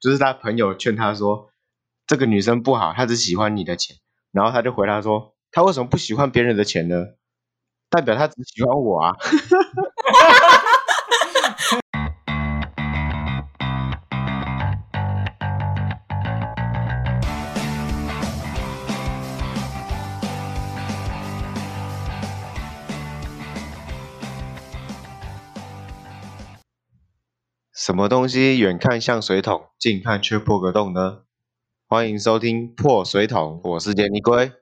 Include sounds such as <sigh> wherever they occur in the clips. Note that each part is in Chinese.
就是他朋友劝他说，这个女生不好，她只喜欢你的钱。然后他就回答说，他为什么不喜欢别人的钱呢？代表他只喜欢我啊。<laughs> 什么东西远看像水桶，近看却破个洞呢？欢迎收听破水桶，我是杰尼龟，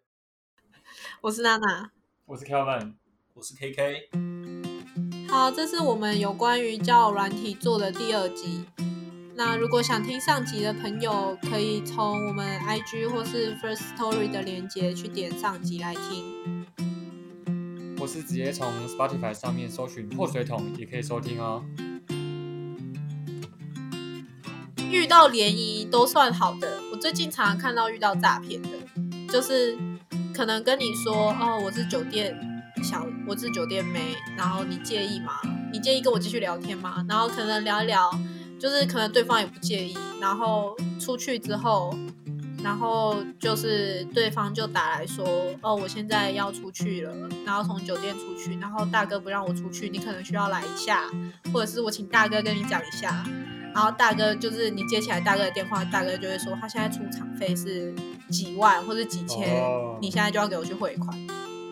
我是娜娜，我是 Kevin，我是 KK。好，这是我们有关于交友软体做的第二集。那如果想听上集的朋友，可以从我们 IG 或是 First Story 的链接去点上集来听。或是直接从 Spotify 上面搜寻破水桶，也可以收听哦。遇到联谊都算好的，我最近常常看到遇到诈骗的，就是可能跟你说哦，我是酒店小，我是酒店妹，然后你介意吗？你介意跟我继续聊天吗？然后可能聊一聊，就是可能对方也不介意，然后出去之后，然后就是对方就打来说哦，我现在要出去了，然后从酒店出去，然后大哥不让我出去，你可能需要来一下，或者是我请大哥跟你讲一下。然后大哥就是你接起来大哥的电话，大哥就会说他现在出场费是几万或者几千，你现在就要给我去汇款。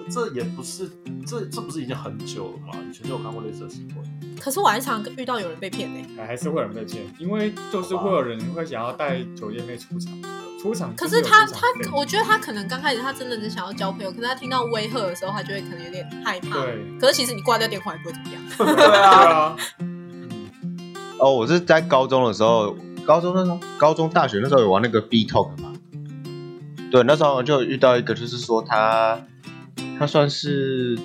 这也不是，这这不是已经很久了吗？以前就有看过类似的新闻。可是我还常遇到有人被骗呢。还是会有人被骗，因为就是会有人会想要带酒店妹出场，出场。可是他他，我觉得他可能刚开始他真的只想要交朋友，可是他听到威吓的时候，他就会可能有点害怕。对。可是其实你挂掉电话也不会怎么样。<laughs> 对啊。哦，我是在高中的时候，高中那时候，高中大学那时候有玩那个 B Talk 嘛。对，那时候就遇到一个，就是说他，他算是，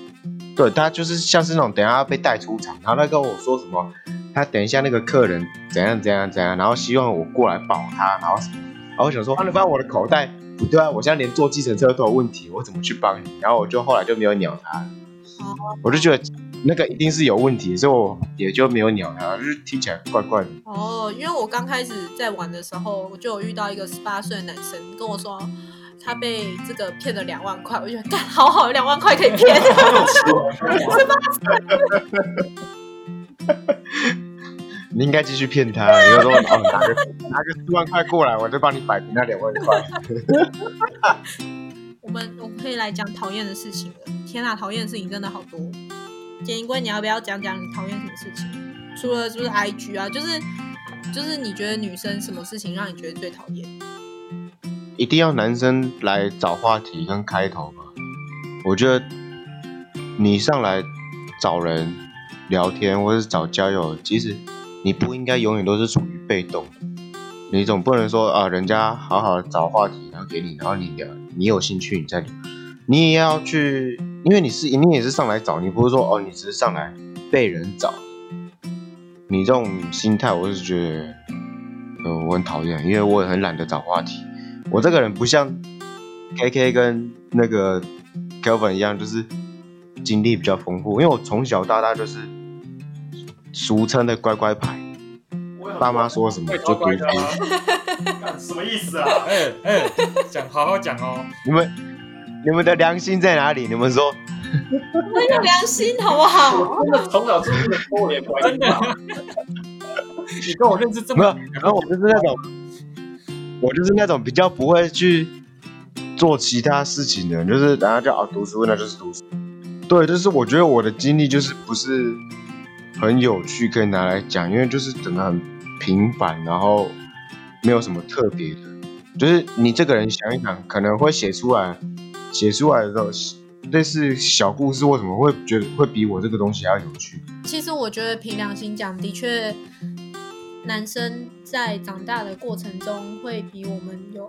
对他就是像是那种等下要被带出场，然后他跟我说什么，他等一下那个客人怎样怎样怎样，然后希望我过来保他，然后什么，然后我想说，帮你翻我的口袋，不对啊，我现在连坐计程车都有问题，我怎么去帮你？然后我就后来就没有鸟他，我就觉得。那个一定是有问题，所以我也就没有鸟他，就是听起来怪怪的。哦，因为我刚开始在玩的时候，我就有遇到一个十八岁的男生跟我说，他被这个骗了两万块，我觉得干好好，两万块可以骗。<laughs> 你应该继续骗他，你就说哦，拿个拿个四万块过来，我就帮你摆平那两万块。<laughs> 我们我们可以来讲讨厌的事情了。天哪，讨厌的事情真的好多。简英龟，你要不要讲讲你讨厌什么事情？除了就是 I G 啊，就是就是你觉得女生什么事情让你觉得最讨厌？一定要男生来找话题跟开头吗？我觉得你上来找人聊天或是找交友，其实你不应该永远都是处于被动。你总不能说啊，人家好好找话题然后给你，然后你聊，你有兴趣你再聊，你也要去。因为你是你也是上来找，你不是说哦，你只是上来被人找。你这种心态，我是觉得，呃，我很讨厌，因为我也很懒得找话题。我这个人不像 K K 跟那个 Kelvin 一样，就是经历比较丰富。因为我从小到大就是俗称的乖乖牌，爸妈说什么就读书。<laughs> 什么意思啊？哎哎，讲好好讲哦，你们。你们的良心在哪里？你们说，我有良心好不好？真的从小就是偷脸乖，真的。你跟我认识这么，然后我就是那种，我就是那种比较不会去做其他事情的人，就是然后就啊读书，那就是读书。对，就是我觉得我的经历就是不是很有趣，可以拿来讲，因为就是整个很平凡，然后没有什么特别的。就是你这个人想一想，可能会写出来。写出来的时候，类似小故事，为什么会觉得会比我这个东西还要有趣？其实我觉得凭良心讲，的确，男生在长大的过程中会比我们有，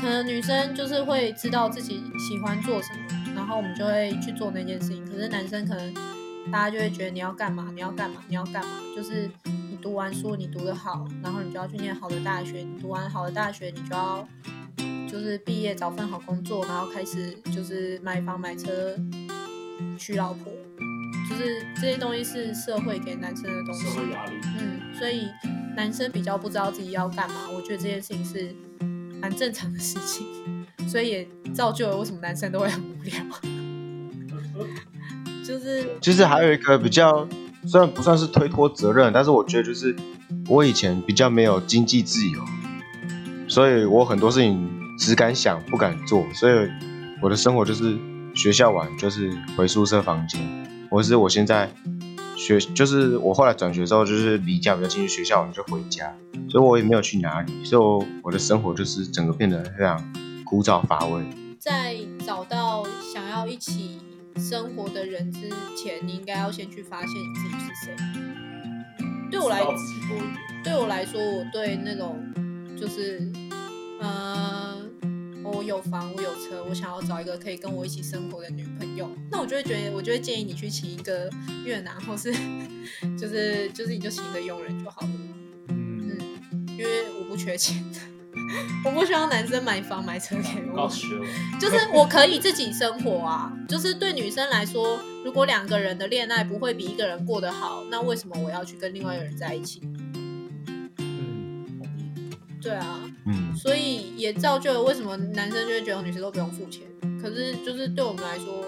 可能女生就是会知道自己喜欢做什么，然后我们就会去做那件事情。可是男生可能大家就会觉得你要干嘛？你要干嘛？你要干嘛？就是你读完书，你读得好，然后你就要去念好的大学。你读完好的大学，你就要。就是毕业找份好工作，然后开始就是买房买车娶老婆，就是这些东西是社会给男生的东西。社会压力。嗯，所以男生比较不知道自己要干嘛，我觉得这件事情是蛮正常的事情，所以也造就了为什么男生都会很无聊。<laughs> 就是其实还有一个比较，虽然不算是推脱责任，但是我觉得就是我以前比较没有经济自由，所以我很多事情只敢想不敢做，所以我的生活就是学校完就是回宿舍房间，或是我现在学就是我后来转学之后就是离家比较近，学校完就回家，所以我也没有去哪里，所以我我的生活就是整个变得非常枯燥乏味。在找到想要一起生活的人之前，你应该要先去发现你自己是谁。对我来知道自己多一点。对我来说，我对那种就是，呃，我有房，我有车，我想要找一个可以跟我一起生活的女朋友，那我就会觉得，我就会建议你去请一个越南，或是就是就是你就请一个佣人就好了，嗯，因为我不缺钱，我不需要男生买房买车给我，就是我可以自己生活啊。就是对女生来说，如果两个人的恋爱不会比一个人过得好，那为什么我要去跟另外一个人在一起？对啊，嗯，所以也造就了为什么男生就会觉得女生都不用付钱。可是就是对我们来说，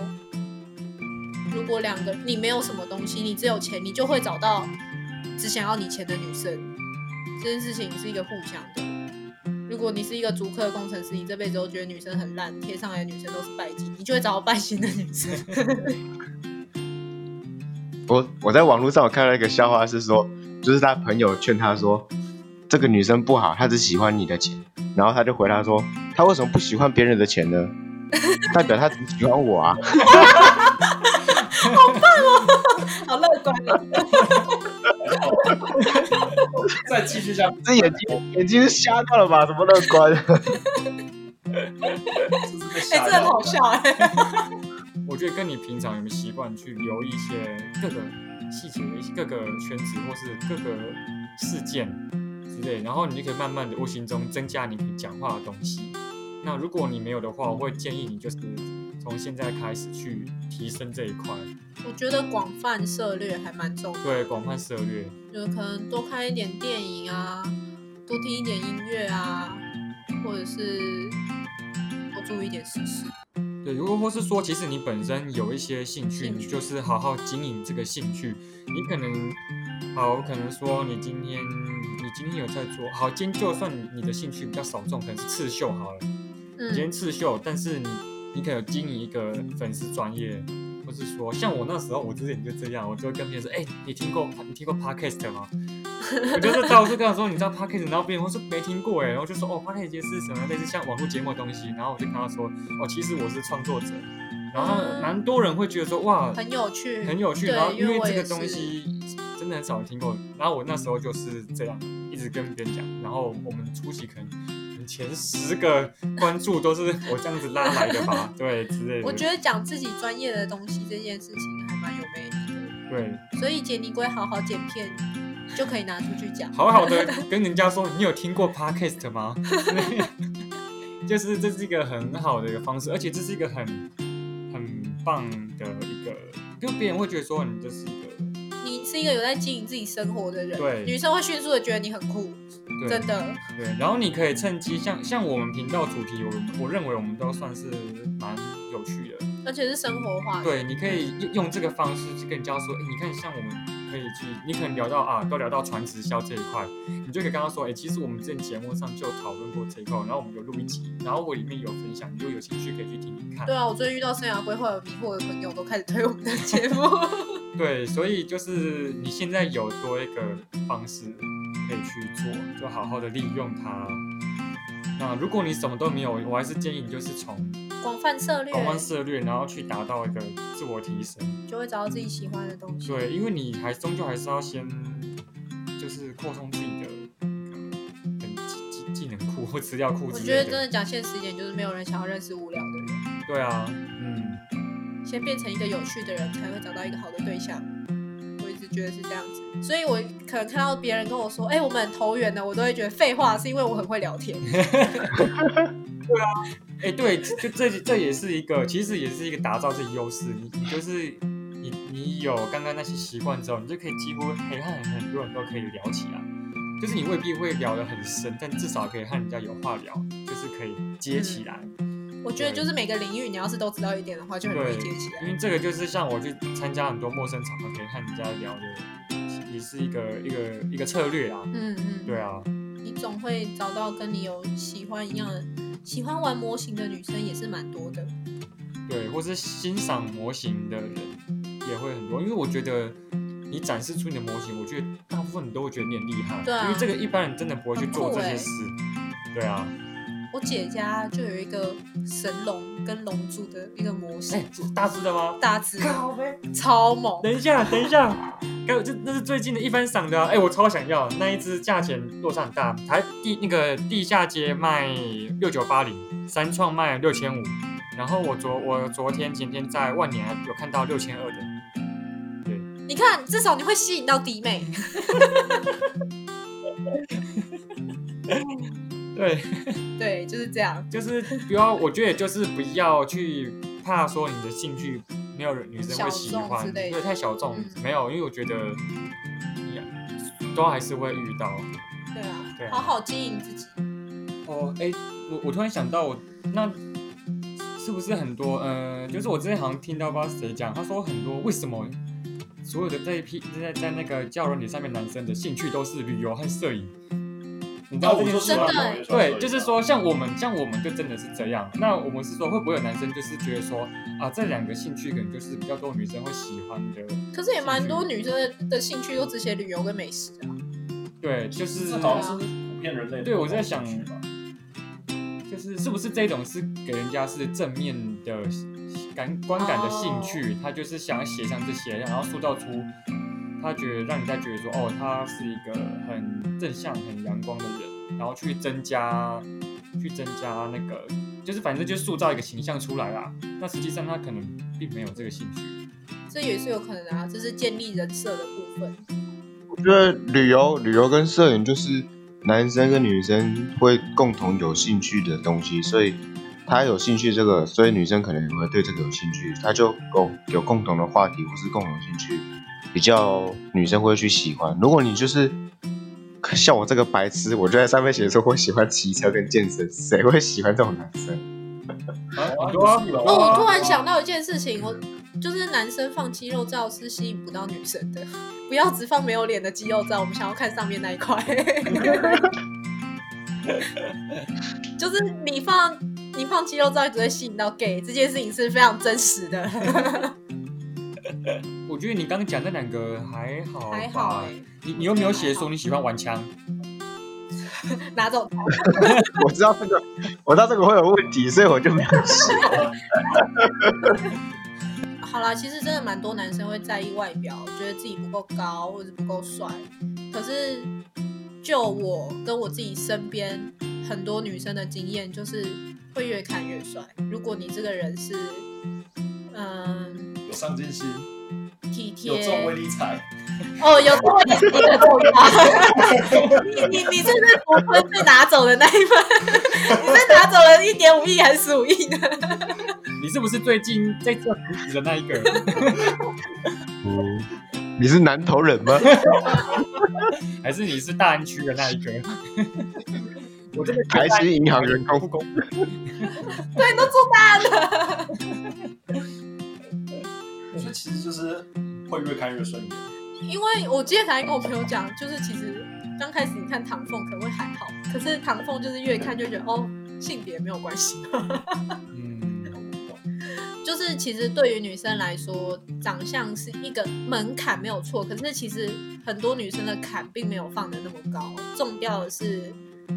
如果两个你没有什么东西，你只有钱，你就会找到只想要你钱的女生。这件事情是一个互相的。如果你是一个足科的工程师，你这辈子都觉得女生很烂，贴上来的女生都是拜金，你就会找到拜金的女生。<laughs> 我我在网络上我看到一个笑话，是说，就是他朋友劝他说，这个女生不好，她只喜欢你的钱，然后他就回答说，他为什么不喜欢别人的钱呢？<laughs> 代表他只喜欢我啊！好棒哦，<laughs> 好乐观哦！再继续下去，这眼睛眼睛是瞎掉了吧？怎么乐观？哎、吓这很好笑哎、<laughs> 我觉得跟你平常有没有习惯去留意一些各个细节、各个圈子或是各个事件之类，然后你就可以慢慢的无形中增加你讲话的东西。那如果你没有的话，我会建议你就是从现在开始去提升这一块，我觉得广泛涉略还蛮重要的。对广泛涉略。就是可能多看一点电影啊，多听一点音乐啊，或者是多注意一点时事。对，如果或是说，其实你本身有一些兴趣，你就是好好经营这个兴趣。你可能好，可能说你今天你今天有在做，好，今天就算你的兴趣比较少众，可能是刺绣好了，你今天嗯，刺绣，但是你你可能有经营一个粉丝专业，或是说像我那时候，我之前就这样，我就会跟别人说，哎、你听过你听过 podcast 吗？<laughs> 我就是到处跟他说，你知道 podcast，然后别人会说没听过哎，然后就说哦 podcast 是什么类似像网络节目的东西，然后我就跟他说，哦，其实我是创作者，然后嗯蛮多人会觉得说哇很有趣，很有趣，然后因因为这个东西真的很少人听过，然后我那时候就是这样一直跟别人讲，然后我们初期可能前十个关注都是我这样子拉来的吧，<laughs> 对之类的。我觉得讲自己专业的东西这件事情还蛮有魅力的对，所以杰尼龟好好剪片就可以拿出去讲。好好的 <laughs> 跟人家说，你有听过 podcast 吗？<laughs> 就是这是一个很好的一个方式，而且这是一个很很棒的一个，就别人会觉得说你这是一个你是一个有在经营自己生活的人，对女生会迅速的觉得你很酷，真的。对，然后你可以趁机像像我们频道主题，我我认为我们都算是蛮有趣的。而且是生活化。对，你可以用用这个方式去跟人家说，哎，你看像我们可以去，你可能聊到啊，都聊到传直销这一块，你就可以跟他说，哎，其实我们之前节目上就讨论过这一块，然后我们有录一集，然后我里面有分享，你就有兴趣可以去听听看。对啊，我最近遇到生涯规划有迷惑的朋友，都开始推我们的节目。<laughs> 对，所以就是你现在有多一个方式可以去做，就好好的利用它。那如果你什么都没有，我还是建议你就是从广泛涉略，广泛涉略，然后去达到一个自我提升。就会找到自己喜欢的东西。对，因为你还终究还是要先就是扩充自己的那个技技技能库或资料库我觉得真的讲现实一点，就是没有人想要认识无聊的人，对啊，嗯，先变成一个有趣的人，才会找到一个好的对象。觉得是这样子，所以我可能看到别人跟我说：“哎、我们很投缘的”，我都会觉得废话，是因为我很会聊天。<laughs> 对啊哎、对，就这这也是一个，其实也是一个打造自己优势。你你就是你你有刚刚那些习惯之后，你就可以几乎可以和很多人都可以聊起来。就是你未必会聊得很深，但至少可以和人家有话聊，就是可以接起来。我觉得就是每个领域，你要是都知道一点的话，就很容易接起，来。因为这个就是像我去参加很多陌生场合，可以和人家聊的，也是一个一个一个策略啊。嗯嗯，对啊，你总会找到跟你有喜欢一样的，喜欢玩模型的女生也是蛮多的。对，或是欣赏模型的人也会很多，因为我觉得你展示出你的模型，我觉得大部分人都会觉得你很厉害，对啊因为这个一般人真的不会去做这些事。对啊，我姐家就有一个神龙跟龙珠的一个模哎、型，这是大只的吗？大只的靠呗！超猛。等一下，等一下，该这那是最近的一番赏的、啊，哎、我超想要那一只，价钱落差很大，台地那个地下街卖六九八零，三创卖六千五，然后我昨我昨天前天在万年有看到六千二的，你看，至少你会吸引到弟妹。<laughs> 对，<laughs> 对，就是这样。就是不要，我觉得就是不要去怕说你的兴趣没有女生会喜欢，之类的对，太小众，嗯没有，因为我觉得你都还是会遇到。对啊，对啊好好经营自己。哦，哎，我我突然想到我，那是不是很多？呃，就是我之前好像听到不知道谁讲，他说很多为什么所有的这一批在在那个教软体上面男生的兴趣都是旅游和摄影，你知道这件事吗？真的欸对，就是说，像我们，像我们就真的是这样。那我们是说，会不会有男生就是觉得说，啊，这两个兴趣可能就是比较多女生会喜欢的？可是也蛮多女生的的兴趣都只写旅游跟美食啊。对，就是这好像是普遍人类对我在想就是是不是这种是给人家是正面的感观感的兴趣，他就是想要写上这些，然后塑造出他觉得让人家觉得说，哦，他是一个很正向、很阳光的人，然后去增加去增加那个，就是反正就塑造一个形象出来啦。那实际上他可能并没有这个兴趣。这也是有可能的啊，这是建立人设的部分。我觉得旅游、旅游跟摄影就是男生跟女生会共同有兴趣的东西，所以他有兴趣这个，所以女生可能也会对这个有兴趣，他就共有共同的话题或是共同兴趣，比较女生会去喜欢。如果你就是 <laughs> 像我这个白痴，我就在上面写说我喜欢骑车跟健身，谁会喜欢这种男生？我突然想到一件事情，我就是男生放肌肉照是吸引不到女生的，<laughs> 不要只放没有脸的肌肉照，我们想要看上面那一块。<laughs> 就是你放你放肌肉照只会吸引到 gay，这件事情是非常真实的，我觉得你刚刚讲那两个还好，还好哎、你你又没有写说你喜欢玩枪，<laughs> 拿走它。<laughs> 我知道这个，我知道这个会有问题，所以我就没有写。<laughs> 好啦，其实真的蛮多男生会在意外表，觉得自己不够高或者不够帅。可是就我跟我自己身边很多女生的经验，就是会越看越帅。如果你这个人是嗯有上进心，体贴，有这种威力彩，哦，有这么一点的重要。你你你是不是国分被拿走的那一份？<laughs> 你被拿走了一点五亿还是十五亿呢？<laughs> 你是不是最近在做扶持的那一个？嗯，<laughs> 你是南投人吗？还是你是大安区的那一个？我真的觉得台新银行员工。对，都做大了。所以其实就是会越看越顺眼。因为我今天才跟我朋友讲，就是其实刚开始你看唐凤可能会还好，可是唐凤就是越看就觉得哦，性别没有关系。<laughs> 嗯，就是其实对于女生来说，长相是一个门槛没有错，可是其实很多女生的坎并没有放的那么高，重要的是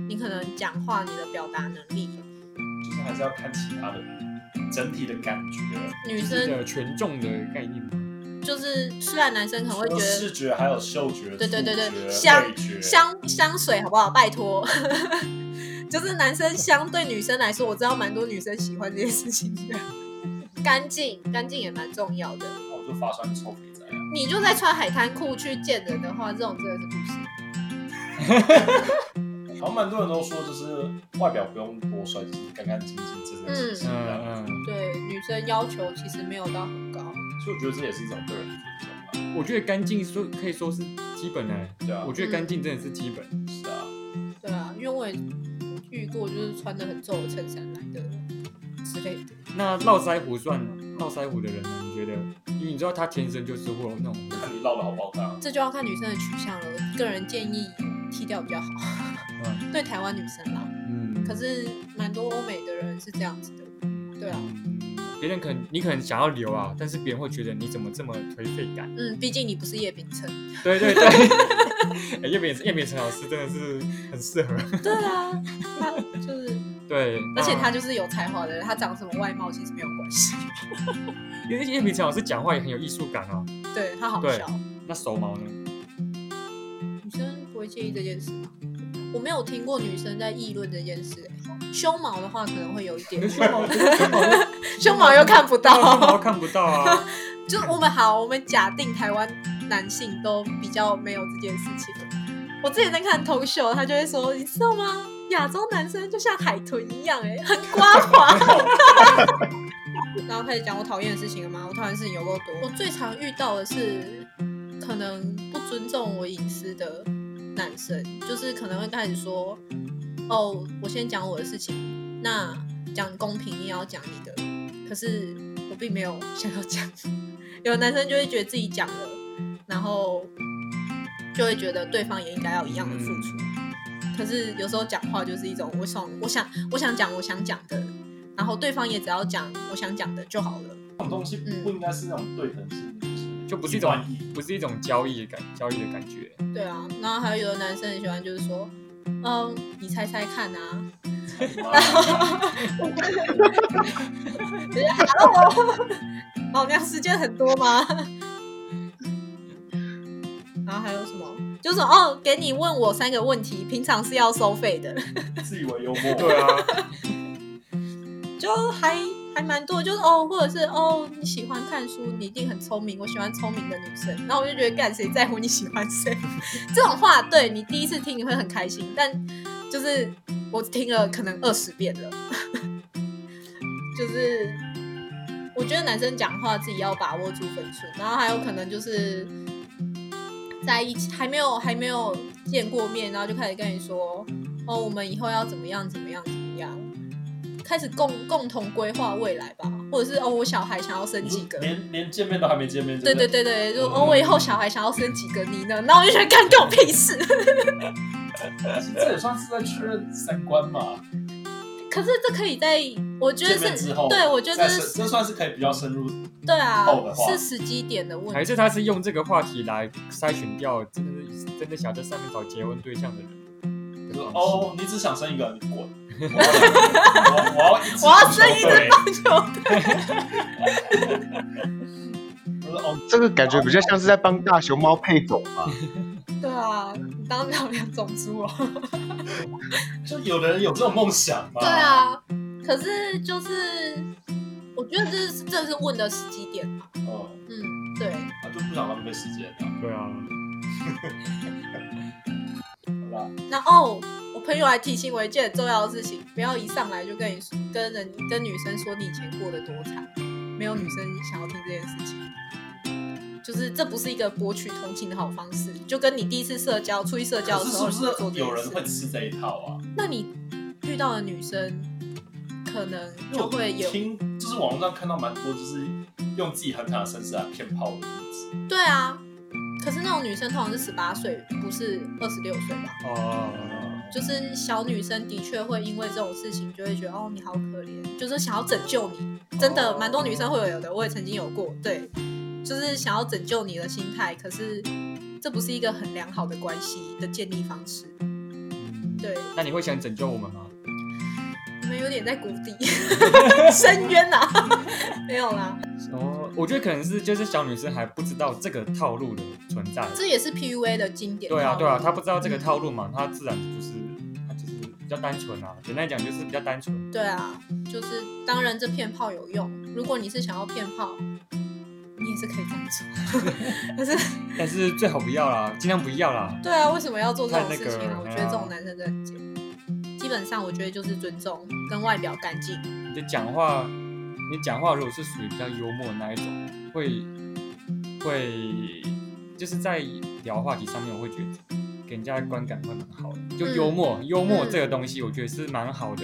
你可能讲话你的表达能力。就是还是要看其他的整体的感觉，女生的权重的概念吗？就是虽然男生可能会觉得视觉还有嗅觉、对对对对香香香水好不好？拜托，<laughs> 就是男生相对女生来说，我知道蛮多女生喜欢这件事情的。干净，干净也蛮重要的。我就发穿臭肥仔啊。你就在穿海滩裤去见人的话，这种真的是不行。<laughs> 好像蛮多人都说，就是外表不用多帅，就是干干净净、整整齐齐这样。嗯嗯，对，女生要求其实没有到很高。所以我觉得这也是一种对人的尊重啊。我觉得干净说可以说是基本的、对啊我觉得干净真的是基本。是啊，对啊，因为我也遇过，就是穿的很皱的衬衫来的之类的。那络腮胡算络腮胡的人呢？你觉得？因为你知道他天生就是会有那种，看你绕的好不好看啊。这就要看女生的取向了。我个人建议剃掉比较好，嗯对台湾女生啦。嗯，可是蛮多欧美的人是这样子的，对啊，嗯别人可能你可能想要留啊，但是别人会觉得你怎么这么颓废感？嗯，毕竟你不是叶秉辰。对对对，<laughs> 哎叶秉叶秉成老师真的是很适合。对啊，他就是，对，而且他就就是有才华的人，他长什么外貌其实没有关系。<laughs> 因为叶秉辰老师讲话也很有艺术感啊。对他好笑，那手毛呢？女生不会介意这件事吗？我没有听过女生在议论这件事、欸。胸毛的话可能会有一点，胸毛，胸毛，<laughs> 胸毛又看不胸毛到。看不到啊。<laughs> 就是我们好，我们假定台湾男性都比较没有这件事情。我之前在看 talk show，他就会说，你知道吗？亚洲男生就像海豚一样、欸，哎，很光滑。然后开始讲我讨厌的事情了吗？我讨厌的事情有够多。我最常遇到的是，可能不尊重我隐私的男生，就是可能会开始说，哦，我先讲我的事情，那讲公平，你也要讲你的。可是我并没有想要讲。有的男生就会觉得自己讲了，然后就会觉得对方也应该要一样的付出。可是有时候讲话就是一种我想我想我想讲我想讲的，然后对方也只要讲我想讲的就好了。这种东西嗯不应该是那种对等性，就不是一种不是一种交易的感交易的感觉。对啊，然后还有有的男生很喜欢就是说，嗯，你猜猜看啊，就是 Hello，老娘时间很多吗？然后还有什么？就是哦，给你问我三个问题，平常是要收费的，自以为幽默。对啊，<laughs> 就还还蛮多，就是哦，或者是哦，你喜欢看书，你一定很聪明，我喜欢聪明的女生。然后我就觉得，干谁在乎你喜欢谁？<laughs> 这种话，对你第一次听你会很开心，但就是我听了可能二十遍了，<laughs> 就是我觉得男生讲话自己要把握住分寸，然后还有可能就是在一起还没有还没有见过面，然后就开始跟你说，哦，我们以后要怎么样怎么样怎么样。开始共共同规划未来吧，或者是哦，我小孩想要生几个？连连见面都还没见面，对对对对，就哦，我以后小孩想要生几个你呢？然后我就觉得干跟我屁事。这也算是在确认三观嘛。可是这可以在，我觉得是对，我觉得再这是这算是可以比较深入。对啊是时机点的问题。还是他是用这个话题来筛选掉真的真的想在上面找结婚对象的人。哦，你只想生一个，你滚！我要我我要一支我要生一支棒球队。我说哦，这个感觉比较像是在帮大熊猫配种吧。对啊，你当不了两种猪哦。就有的人有这种梦想嘛。对，啊，可是就是我觉得这是这是问的时机点吧。哦，嗯，对，他就不想浪费时间了。对啊，<laughs> 好吧，那哦，我朋友还提醒我一件很重要的事情，不要一上来就跟你跟人跟女生说你以前过得多惨，没有女生想要听这件事情。就是这不是一个博取同情的好方式，就跟你第一次社交、出去社交的时候有人会，吃这一套啊？那你遇到的女生可能就会有听，就是网络上看到蛮多，就是用自己很惨的身世来骗炮的例子。对啊，可是那种女生通常是十八岁，不是二十六岁吧？哦，就是小女生的确会因为这种事情就会觉得哦你好可怜，就是想要拯救你，真的哦。蛮多女生会有的，我也曾经有过，对，就是想要拯救你的心态，可是这不是一个很良好的关系的建立方式，嗯对，那你会想拯救我们吗？有点在谷底 <laughs> 深渊呐、<laughs> 没有啦，哦，我觉得可能是就是小女生还不知道这个套路的存在。这也是 PUA 的经典对啊，对啊，她不知道这个套路嘛，她自然就是她就是比较单纯啊。简单讲就是比较单纯。对啊，就是当然这骗炮有用，如果你是想要骗炮，你也是可以这样做，<laughs> 但是。但是最好不要啦，尽量不要啦。对啊，为什么要做这种事情我觉得这种男生真的很贱。基本上，我觉得就是尊重跟外表干净。你的讲话，你讲话如果是属于比较幽默的那一种，会会就是在聊话题上面，我会觉得给人家的观感会蛮好的，就幽默，幽默这个东西，我觉得是蛮好的。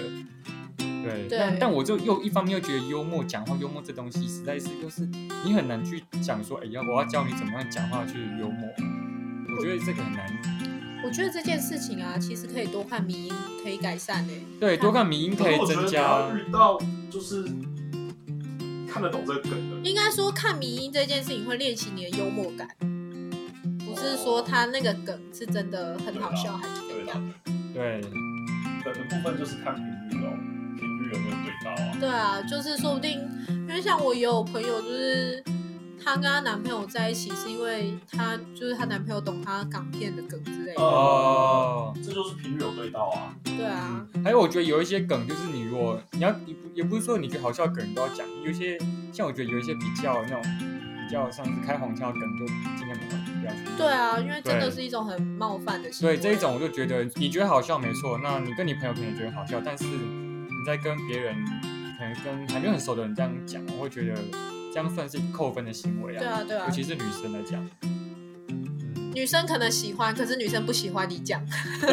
对，对但但我就又一方面又觉得幽默，讲话幽默这东西实在是就是你很难去讲说，哎呀，我要教你怎么样讲话去幽默，我觉得这个很难。我觉得这件事情啊，其实可以多看迷音，可以改善诶、对，多看迷音可以我觉得增加你要。遇到就是看得懂这个梗的，应该说看迷音这件事情会练习你的幽默感，不是说他那个梗是真的很好笑还是对怎样。对，梗的部分就是看频率哦，频率有没有对到啊？对啊，就是说不定，因为像我也有朋友，就是她跟她男朋友在一起，是因为她就是她男朋友懂她港片的梗之类的。哦这就是频率有对到啊。对啊，还有我觉得有一些梗，就是你如果你要，也不也不是说你觉得好笑的梗都要讲，有些像我觉得有一些比较那种比较像是开黄腔的梗，就尽量不要不要去。对啊，因为真的是一种很冒犯的行为。对这一种，我就觉得你觉得好笑没错，那你跟你朋友可能觉得好笑，但是你在跟别人可能跟还没有很熟的人这样讲，我会觉得这样算是一个扣分的行为啊。对啊，对啊尤，其是女生来讲。嗯女生可能喜欢，可是女生不喜欢你讲。<laughs> 像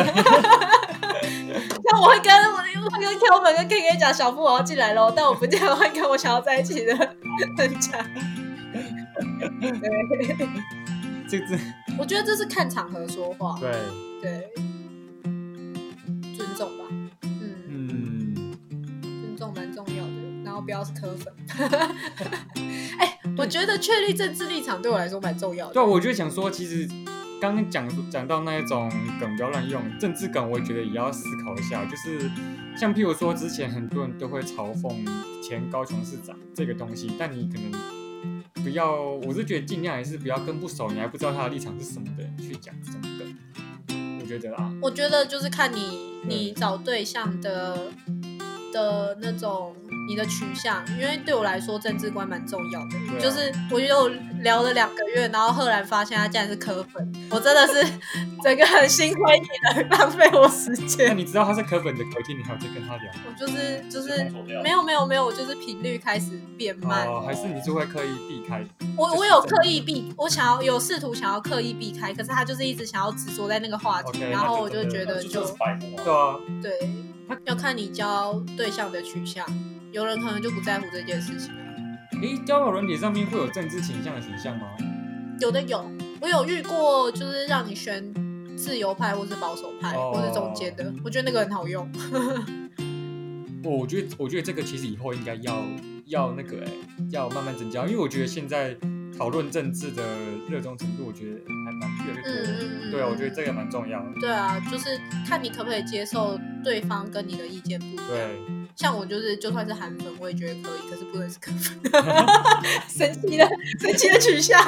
我会跟我会跟 Kelvin 跟 K K 讲，小夫我要进来喽，但我不见得会跟我想要在一起的人讲。<laughs> 对，这这我觉得这是看场合说话，对，对，不要是磕粉。<laughs> 哎、我觉得确立政治立场对我来说蛮重要的。对啊，我就想说，其实刚刚讲讲到那一种梗不要乱用，政治梗我也觉得也要思考一下。就是像譬如说，之前很多人都会嘲讽前高雄市长这个东西，但你可能不要，我是觉得尽量还是不要跟不熟，你还不知道他的立场是什么的人去讲这种梗。我觉得啊，我觉得就是看你你找对象的的那种你的取向，因为对我来说政治观蛮重要的。啊就是我有聊了两个月，然后赫然发现他竟然是科粉，我真的是 <laughs> 整个很心灰意冷，浪费我时那间。你知道他是科粉的，隔天你还有在跟他聊我就是就是没有没有没有，我就是频率开始变慢。哦，还是你就会刻意避开？我我有刻意避，我想要有试图想要刻意避开，可是他就是一直想要执着在那个话题然后我就觉得就就是白目啊。对啊，对，要看你交对象的取向，有人可能就不在乎这件事情啊，诶，交友软体上面会有政治倾向的选项吗？有的有，我有遇过，就是让你选自由派或是保守派，哦或是中间的，我觉得那个很好用。<laughs> 我我觉得，我觉得这个其实以后应该要要那个哎、要慢慢增加，因为我觉得现在讨论政治的热衷程度，我觉得还蛮越来越多嗯对啊，我觉得这个蛮重要的。对啊，就是看你可不可以接受对方跟你的意见不一样。对，像我就是，就算是韩粉，我也觉得可以，可是不能是科粉。<laughs> 神奇的，神奇的取向。<laughs>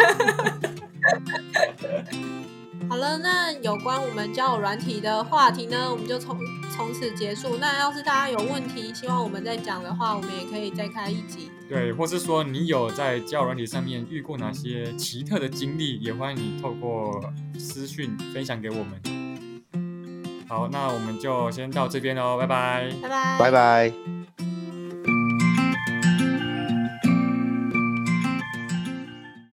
好了，那有关我们交友软体的话题呢，我们就从从此结束。那要是大家有问题，希望我们再讲的话，我们也可以再开一集。对，或是说你有在交友软体上面遇过哪些奇特的经历，也欢迎你透过私讯分享给我们。好，那我们就先到这边喽，拜拜。拜拜，拜。拜。